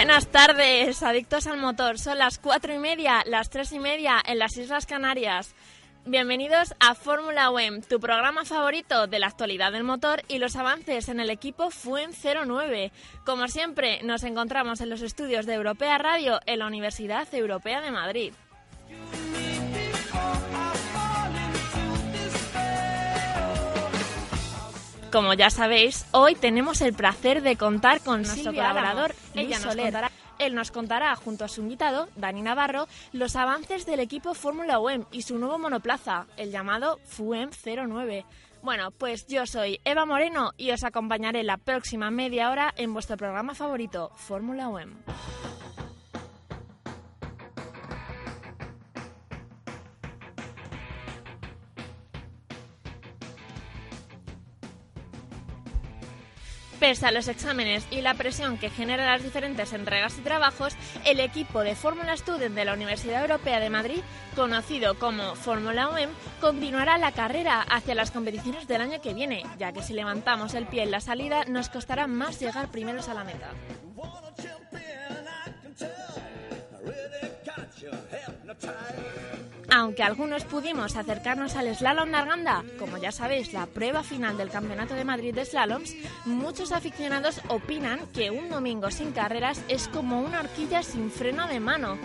Buenas tardes, adictos al motor. Son las cuatro y media, las tres y media en las Islas Canarias. Bienvenidos a Fórmula WEM, tu programa favorito de la actualidad del motor y los avances en el equipo FUEN 09. Como siempre, nos encontramos en los estudios de Europea Radio en la Universidad Europea de Madrid. Como ya sabéis, hoy tenemos el placer de contar con nuestro colaborador, Ella nos contará, él nos contará, junto a su invitado, Dani Navarro, los avances del equipo Fórmula UEM y su nuevo monoplaza, el llamado FUEM 09. Bueno, pues yo soy Eva Moreno y os acompañaré la próxima media hora en vuestro programa favorito, Fórmula UEM. Pese a los exámenes y la presión que generan las diferentes entregas y trabajos, el equipo de Fórmula Student de la Universidad Europea de Madrid, conocido como Fórmula OEM, continuará la carrera hacia las competiciones del año que viene, ya que si levantamos el pie en la salida nos costará más llegar primeros a la meta. Aunque algunos pudimos acercarnos al slalom Narganda, como ya sabéis, la prueba final del Campeonato de Madrid de Slaloms, muchos aficionados opinan que un domingo sin carreras es como una horquilla sin freno de mano.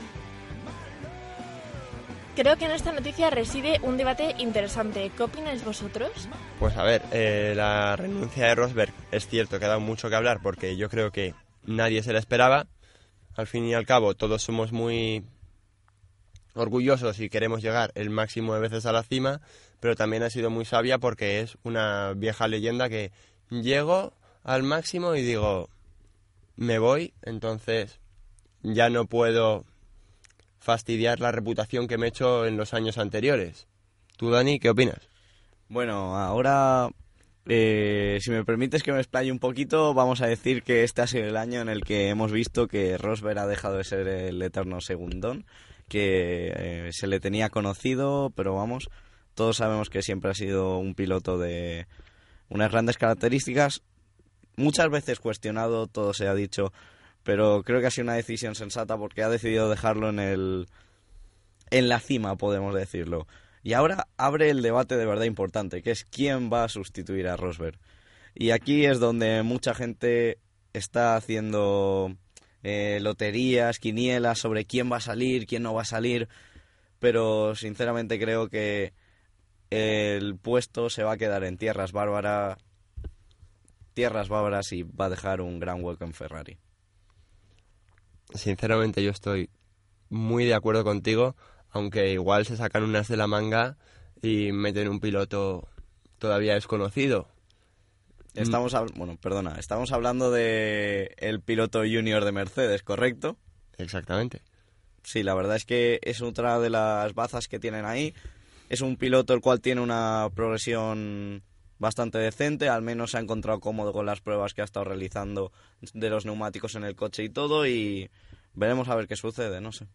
Creo que en esta noticia reside un debate interesante. ¿Qué opináis vosotros? Pues a ver, eh, la renuncia de Rosberg es cierto que ha dado mucho que hablar porque yo creo que nadie se la esperaba. Al fin y al cabo, todos somos muy orgullosos y queremos llegar el máximo de veces a la cima, pero también ha sido muy sabia porque es una vieja leyenda que llego al máximo y digo, me voy, entonces ya no puedo fastidiar la reputación que me he hecho en los años anteriores. ¿Tú, Dani, qué opinas? Bueno, ahora, eh, si me permites que me explaye un poquito, vamos a decir que este ha sido el año en el que hemos visto que Rosberg ha dejado de ser el eterno segundón que eh, se le tenía conocido, pero vamos, todos sabemos que siempre ha sido un piloto de unas grandes características, muchas veces cuestionado, todo se ha dicho, pero creo que ha sido una decisión sensata porque ha decidido dejarlo en el en la cima, podemos decirlo. Y ahora abre el debate de verdad importante, que es quién va a sustituir a Rosberg. Y aquí es donde mucha gente está haciendo eh, loterías, quinielas sobre quién va a salir, quién no va a salir, pero sinceramente creo que el puesto se va a quedar en tierras bárbaras, tierras bárbaras y va a dejar un gran hueco en Ferrari. Sinceramente yo estoy muy de acuerdo contigo, aunque igual se sacan unas de la manga y meten un piloto todavía desconocido. Estamos, bueno, perdona, estamos hablando de el piloto junior de Mercedes, ¿correcto? Exactamente. Sí, la verdad es que es otra de las bazas que tienen ahí. Es un piloto el cual tiene una progresión bastante decente, al menos se ha encontrado cómodo con las pruebas que ha estado realizando de los neumáticos en el coche y todo y veremos a ver qué sucede, no sé.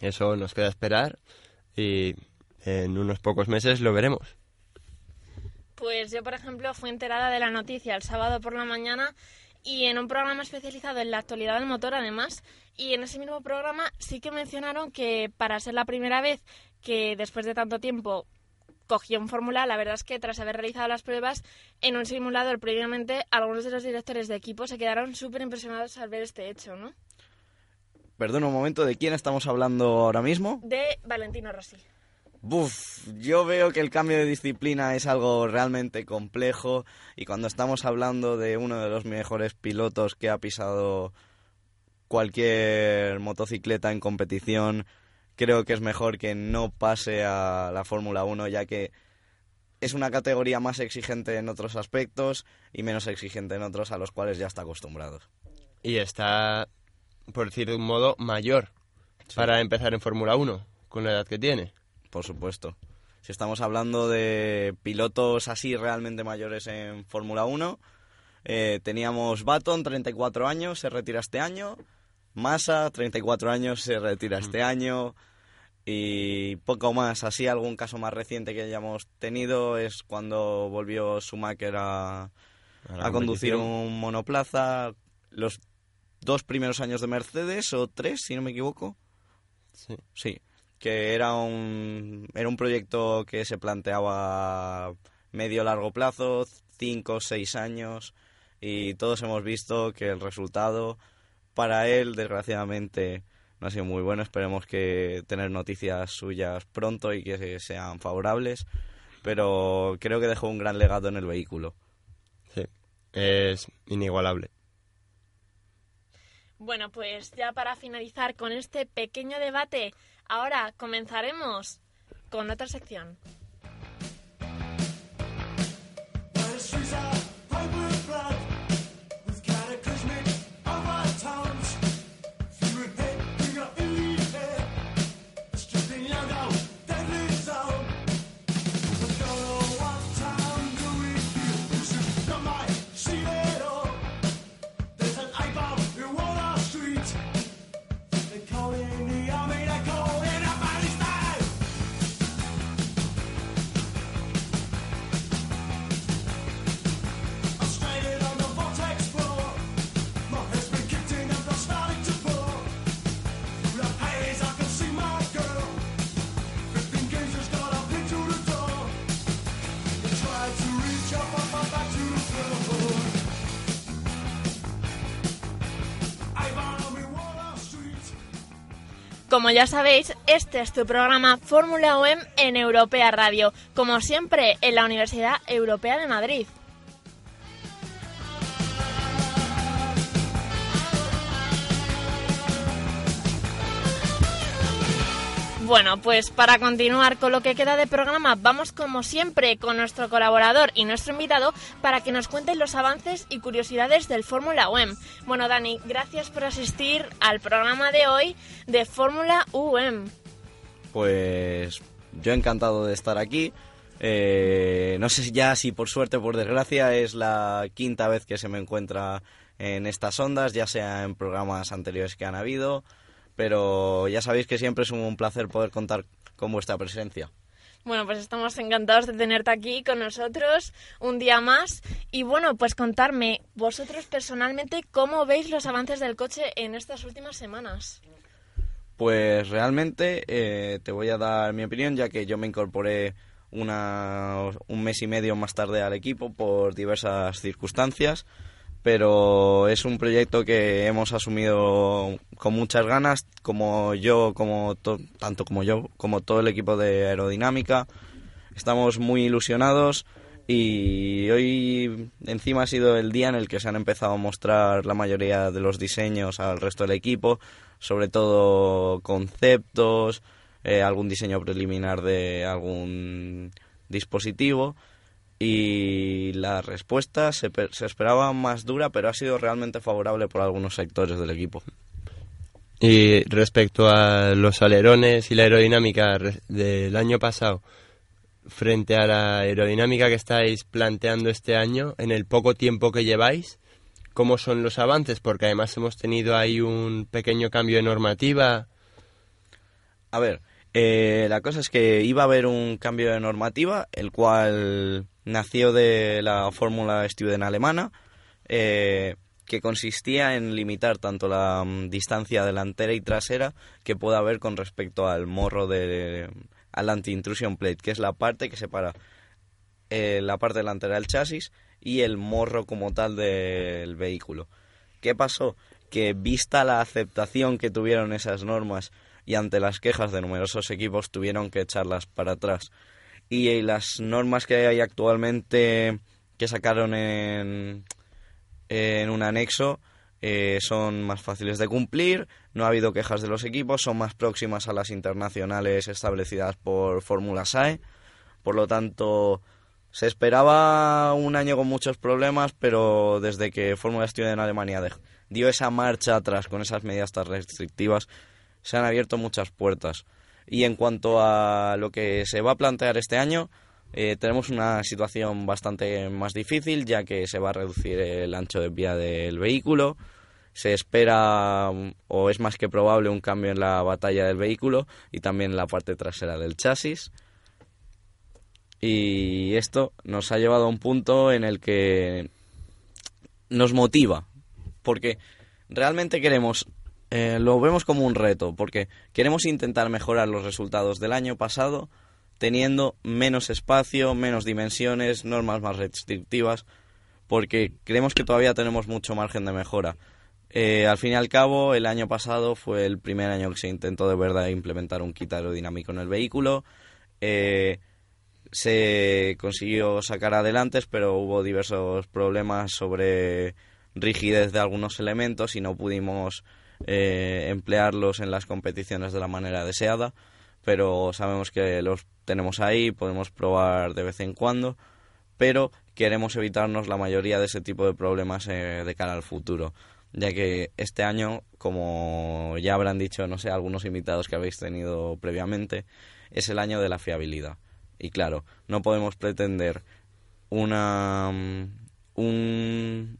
Eso nos queda esperar y en unos pocos meses lo veremos. Pues yo, por ejemplo, fui enterada de la noticia el sábado por la mañana y en un programa especializado en la actualidad del motor, además, y en ese mismo programa sí que mencionaron que para ser la primera vez que después de tanto tiempo cogió un fórmula, la verdad es que tras haber realizado las pruebas en un simulador previamente, algunos de los directores de equipo se quedaron súper impresionados al ver este hecho, ¿no? Perdón un momento, ¿de quién estamos hablando ahora mismo? De Valentino Rossi. Buf, yo veo que el cambio de disciplina es algo realmente complejo y cuando estamos hablando de uno de los mejores pilotos que ha pisado cualquier motocicleta en competición, creo que es mejor que no pase a la Fórmula 1 ya que es una categoría más exigente en otros aspectos y menos exigente en otros a los cuales ya está acostumbrado. Y está, por decir de un modo, mayor para empezar en Fórmula 1, con la edad que tiene. Por supuesto. Si estamos hablando de pilotos así realmente mayores en Fórmula 1, eh, teníamos Baton, 34 años, se retira este año. Massa, 34 años, se retira este año. Y poco más. Así, algún caso más reciente que hayamos tenido es cuando volvió Schumacher a, A a conducir un monoplaza. Los dos primeros años de Mercedes, o tres, si no me equivoco. Sí. Sí, que era un, era un proyecto que se planteaba a medio largo plazo, cinco o seis años, y todos hemos visto que el resultado para él, desgraciadamente, no ha sido muy bueno. Esperemos que tener noticias suyas pronto y que sean favorables, pero creo que dejó un gran legado en el vehículo. Sí. Es inigualable. Bueno, pues ya para finalizar con este pequeño debate, ahora comenzaremos con otra sección. Como ya sabéis, este es tu programa Fórmula OEM en Europea Radio, como siempre en la Universidad Europea de Madrid. Bueno, pues para continuar con lo que queda de programa, vamos como siempre con nuestro colaborador y nuestro invitado para que nos cuenten los avances y curiosidades del Fórmula UEM. Bueno, Dani, gracias por asistir al programa de hoy de Fórmula UEM. Pues yo encantado de estar aquí. Eh, no sé ya si por suerte o por desgracia es la quinta vez que se me encuentra en estas ondas, ya sea en programas anteriores que han habido, pero ya sabéis que siempre es un placer poder contar con vuestra presencia. Bueno, pues estamos encantados de tenerte aquí con nosotros un día más. Y bueno, pues contarme vosotros personalmente cómo veis los avances del coche en estas últimas semanas. Pues realmente eh, te voy a dar mi opinión, ya que yo me incorporé una, un mes y medio más tarde al equipo por diversas circunstancias, pero es un proyecto que hemos asumido con muchas ganas, como yo, como to- tanto como yo, como todo el equipo de aerodinámica. Estamos muy ilusionados y hoy encima ha sido el día en el que se han empezado a mostrar la mayoría de los diseños al resto del equipo, sobre todo conceptos, eh, algún diseño preliminar de algún dispositivo y la respuesta se, se esperaba más dura, pero ha sido realmente favorable por algunos sectores del equipo. Y respecto a los alerones y la aerodinámica del año pasado, frente a la aerodinámica que estáis planteando este año, en el poco tiempo que lleváis, ¿cómo son los avances? Porque además hemos tenido ahí un pequeño cambio de normativa. A ver, eh, la cosa es que iba a haber un cambio de normativa, el cual nació de la fórmula Student alemana, eh, que consistía en limitar tanto la mm, distancia delantera y trasera que pueda haber con respecto al morro de al anti-intrusion plate, que es la parte que separa eh, la parte delantera del chasis y el morro como tal del vehículo. ¿Qué pasó? Que vista la aceptación que tuvieron esas normas y ante las quejas de numerosos equipos tuvieron que echarlas para atrás. Y eh, las normas que hay actualmente que sacaron en, un anexo eh, son más fáciles de cumplir, no ha habido quejas de los equipos, son más próximas a las internacionales establecidas por Fórmula SAE. Por lo tanto, se esperaba un año con muchos problemas, pero desde que Fórmula Student en Alemania dio esa marcha atrás con esas medidas tan restrictivas, se han abierto muchas puertas. Y en cuanto a lo que se va a plantear este año, eh, tenemos una situación bastante más difícil, ya que se va a reducir el ancho de vía del vehículo. Se espera, o es más que probable, un cambio en la batalla del vehículo y también en la parte trasera del chasis. Y esto nos ha llevado a un punto en el que nos motiva, porque realmente queremos, eh, lo vemos como un reto, porque queremos intentar mejorar los resultados del año pasado teniendo menos espacio, menos dimensiones, normas más restrictivas, porque creemos que todavía tenemos mucho margen de mejora. Eh, al fin y al cabo, el año pasado fue el primer año que se intentó de verdad implementar un kit aerodinámico en el vehículo. Eh, se consiguió sacar adelante, pero hubo diversos problemas sobre rigidez de algunos elementos y no pudimos eh, emplearlos en las competiciones de la manera deseada. Pero sabemos que los tenemos ahí, podemos probar de vez en cuando, pero queremos evitarnos la mayoría de ese tipo de problemas eh, de cara al futuro ya que este año, como ya habrán dicho, no sé, algunos invitados que habéis tenido previamente, es el año de la fiabilidad. Y claro, no podemos pretender una, mm,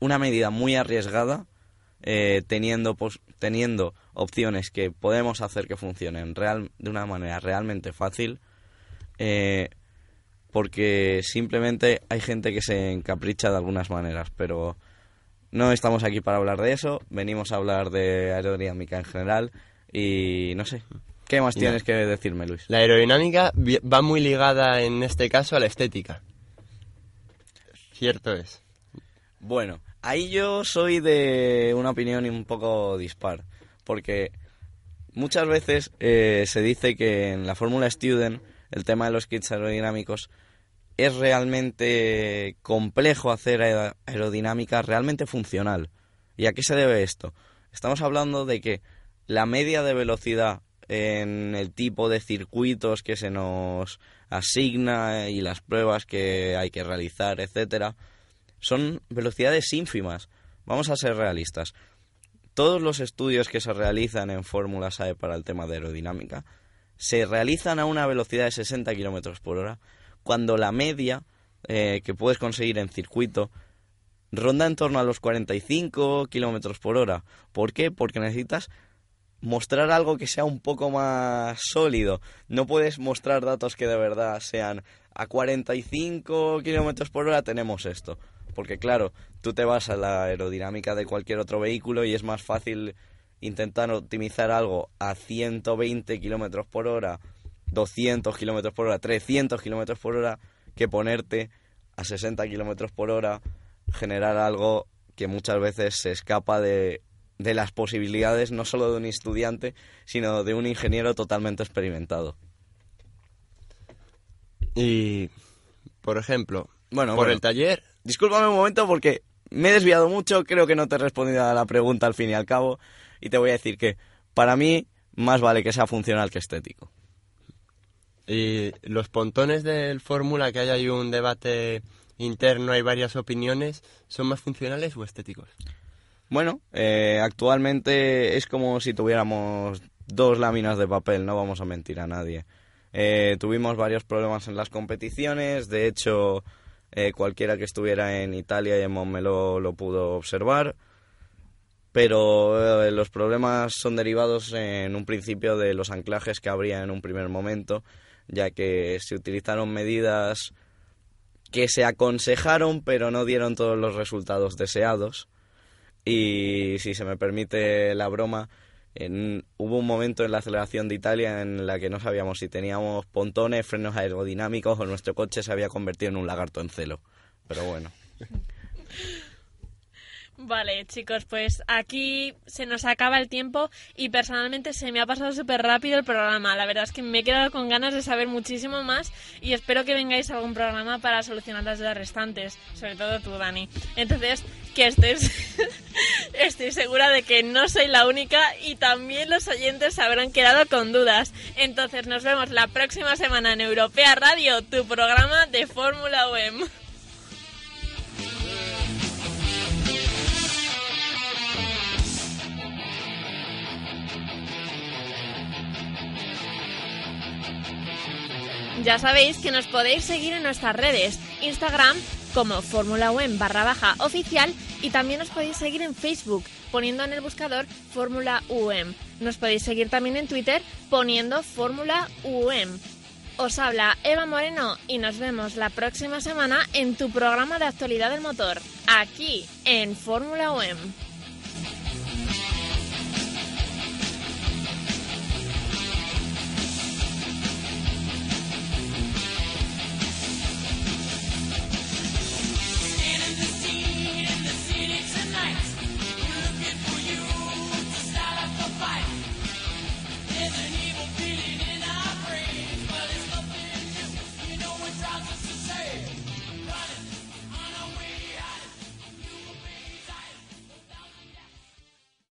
una medida muy arriesgada eh, teniendo, teniendo opciones que podemos hacer que funcionen real, de una manera realmente fácil, eh, porque simplemente hay gente que se encapricha de algunas maneras, pero no estamos aquí para hablar de eso, venimos a hablar de aerodinámica en general y no sé, ¿Qué más tienes que decirme, Luis? La aerodinámica va muy ligada en este caso a la estética. Cierto es. Bueno, ahí yo soy de una opinión un poco dispar, porque muchas veces eh, se dice que en la Fórmula Student el tema de los kits aerodinámicos es realmente complejo hacer aerodinámica realmente funcional. ¿Y a qué se debe esto? Estamos hablando de que la media de velocidad en el tipo de circuitos que se nos asigna y las pruebas que hay que realizar, etcétera, son velocidades ínfimas. Vamos a ser realistas. Todos los estudios que se realizan en Fórmula SAE para el tema de aerodinámica se realizan a una velocidad de 60 kilómetros por hora, cuando la media eh, que puedes conseguir en circuito ronda en torno a los 45 kilómetros por hora. ¿Por qué? Porque necesitas mostrar algo que sea un poco más sólido. No puedes mostrar datos que de verdad sean a 45 kilómetros por hora tenemos esto. Porque claro, tú te vas a la aerodinámica de cualquier otro vehículo y es más fácil intentar optimizar algo a 120 kilómetros por hora, 200 kilómetros por hora, 300 kilómetros por hora, que ponerte a 60 kilómetros por hora, generar algo que muchas veces se escapa de de las posibilidades no solo de un estudiante, sino de un ingeniero totalmente experimentado. Y, por ejemplo, bueno, por el taller... Discúlpame un momento porque me he desviado mucho, creo que no te he respondido a la pregunta al fin y al cabo, y te voy a decir que para mí más vale que sea funcional que estético. Y los pontones del fórmula, que haya ahí un debate interno, hay varias opiniones, ¿son más funcionales o estéticos? Bueno, eh, actualmente es como si tuviéramos dos láminas de papel, no vamos a mentir a nadie. Eh, tuvimos varios problemas en las competiciones, de hecho eh, cualquiera que estuviera en Italia y en Montmeló lo pudo observar, pero los problemas son derivados en un principio de los anclajes que habría en un primer momento, ya que se utilizaron medidas que se aconsejaron pero no dieron todos los resultados deseados. Y si se me permite la broma, hubo un momento en la aceleración de Italia en la que no sabíamos si teníamos pontones, frenos aerodinámicos o nuestro coche se había convertido en un lagarto en celo. Pero bueno. Vale, chicos, pues aquí se nos acaba el tiempo y personalmente se me ha pasado súper rápido el programa. La verdad es que me he quedado con ganas de saber muchísimo más y espero que vengáis a algún programa para solucionar las dudas restantes, sobre todo tú, Dani. Entonces, que estés... Estoy segura de que no soy la única y también los oyentes habrán quedado con dudas. Entonces, nos vemos la próxima semana en Europea Radio, tu programa de Fórmula UEM. Ya sabéis que nos podéis seguir en nuestras redes, Instagram como Fórmula UEM barra baja oficial y también nos podéis seguir en Facebook poniendo en el buscador Fórmula UEM. Nos podéis seguir también en Twitter poniendo Fórmula UEM. Os habla Eva Moreno y nos vemos la próxima semana en tu programa de actualidad del motor, aquí en Fórmula UEM.